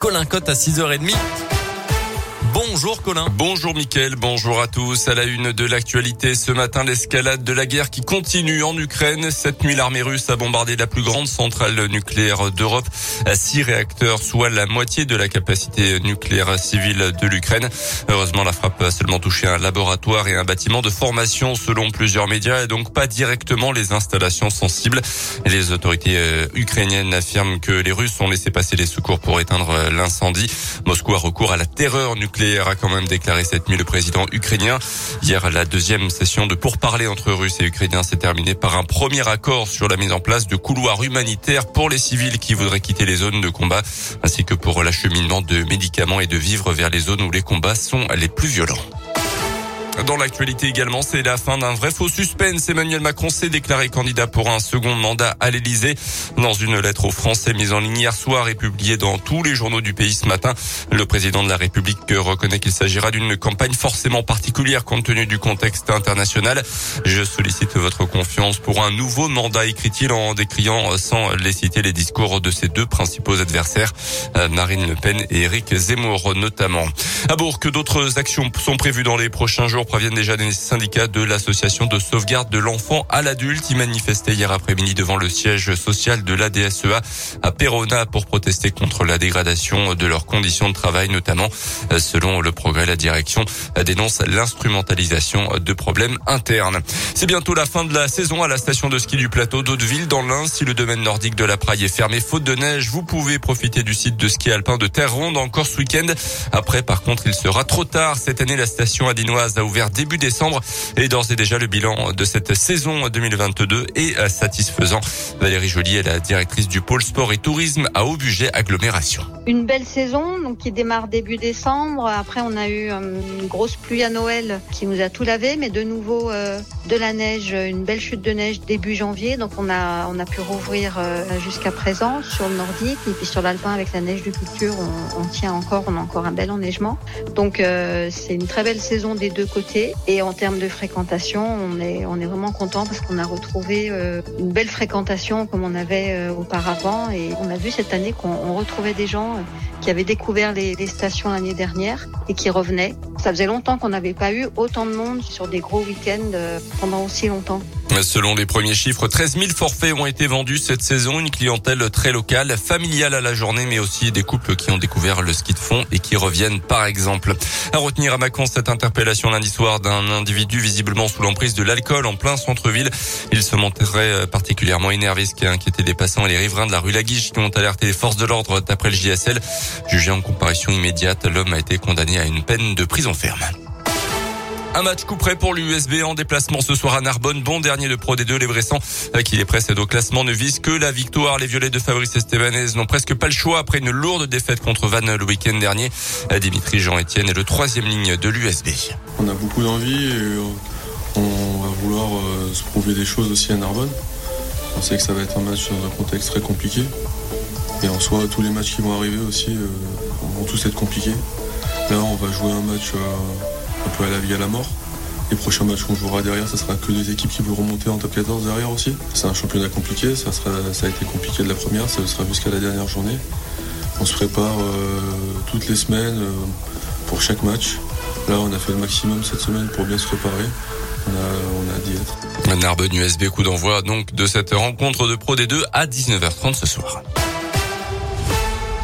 Colin Cotte à 6h30. Bonjour Colin. Bonjour Mickaël, bonjour à tous. À la une de l'actualité ce matin, l'escalade de la guerre qui continue en Ukraine. Cette nuit, l'armée russe a bombardé la plus grande centrale nucléaire d'Europe. Six réacteurs, soit la moitié de la capacité nucléaire civile de l'Ukraine. Heureusement, la frappe a seulement touché un laboratoire et un bâtiment de formation selon plusieurs médias et donc pas directement les installations sensibles. Les autorités euh, ukrainiennes affirment que les Russes ont laissé passer les secours pour éteindre l'incendie. Moscou a recours à la terreur nucléaire a quand même déclaré cette nuit le président ukrainien. Hier, la deuxième session de pourparlers entre Russes et Ukrainiens s'est terminée par un premier accord sur la mise en place de couloirs humanitaires pour les civils qui voudraient quitter les zones de combat, ainsi que pour l'acheminement de médicaments et de vivres vers les zones où les combats sont les plus violents. Dans l'actualité également, c'est la fin d'un vrai faux suspense. Emmanuel Macron s'est déclaré candidat pour un second mandat à l'Elysée. Dans une lettre aux Français mise en ligne hier soir et publiée dans tous les journaux du pays ce matin, le président de la République reconnaît qu'il s'agira d'une campagne forcément particulière compte tenu du contexte international. Je sollicite votre confiance pour un nouveau mandat, écrit-il en décriant sans les citer les discours de ses deux principaux adversaires, Marine Le Pen et Éric Zemmour notamment. À Bourg, d'autres actions sont prévues dans les prochains jours proviennent déjà des syndicats de l'association de sauvegarde de l'enfant à l'adulte. Ils manifestaient hier après-midi devant le siège social de l'ADSEA à Perona pour protester contre la dégradation de leurs conditions de travail, notamment. Selon le progrès, la direction dénonce l'instrumentalisation de problèmes internes. C'est bientôt la fin de la saison à la station de ski du plateau d'Hauteville dans l'Ain. Si le domaine nordique de la Praille est fermé faute de neige, vous pouvez profiter du site de ski alpin de Terre Ronde encore ce week-end. Après, par contre, il sera trop tard. Cette année, la station adinoise a ouvert début décembre. Et d'ores et déjà, le bilan de cette saison 2022 est satisfaisant. Valérie Joly est la directrice du pôle sport et tourisme à haut budget agglomération. Une belle saison donc qui démarre début décembre. Après, on a eu euh, une grosse pluie à Noël qui nous a tout lavé, mais de nouveau euh, de la neige, une belle chute de neige début janvier. Donc on a on a pu rouvrir euh, jusqu'à présent sur le nordique et puis sur l'alpin avec la neige de culture, on, tient encore, on a encore un bel enneigement. Donc c'est une très belle saison des deux côtés et en termes de fréquentation, on est, vraiment content parce qu'on a retrouvé euh, une belle fréquentation comme on avait euh, auparavant. Et on a vu cette année qu'on retrouvait des gens euh, qui avaient découvert les stations l'année dernière et qui revenaient. Ça faisait longtemps qu'on n'avait pas eu autant de monde sur des gros week-ends pendant aussi longtemps. Selon les premiers chiffres, 13 000 forfaits ont été vendus cette saison. Une clientèle très locale, familiale à la journée, mais aussi des couples qui ont découvert le ski de fond et qui reviennent par exemple. À retenir à Macon cette interpellation lundi soir d'un individu visiblement sous l'emprise de l'alcool en plein centre-ville. Il se montrait particulièrement énervé, ce qui a inquiété les passants et les riverains de la rue Laguiche qui ont alerté les forces de l'ordre d'après le JSL. Jugé en comparution immédiate, l'homme a été condamné à une peine de prison ferme. Un match coup près pour l'USB en déplacement ce soir à Narbonne. Bon dernier de Pro D2. Les Bressans, qui les précèdent au classement, ne visent que la victoire. Les violets de Fabrice Estebanez n'ont presque pas le choix après une lourde défaite contre Vannes le week-end dernier. Dimitri Jean-Etienne est le troisième ligne de l'USB. On a beaucoup d'envie et on va vouloir se prouver des choses aussi à Narbonne. On sait que ça va être un match dans un contexte très compliqué. Et en soi, tous les matchs qui vont arriver aussi vont tous être compliqués. Là, on va jouer un match un peu à la vie à la mort. Les prochains matchs qu'on jouera derrière, ça sera que des équipes qui vont remonter en top 14 derrière aussi. C'est un championnat compliqué, ça, a été compliqué de la première, ça sera jusqu'à la dernière journée. On se prépare euh, toutes les semaines euh, pour chaque match. Là, on a fait le maximum cette semaine pour bien se préparer. On a, on a d'y être. Narbonne USB, coup d'envoi donc de cette rencontre de Pro D2 à 19h30 ce soir.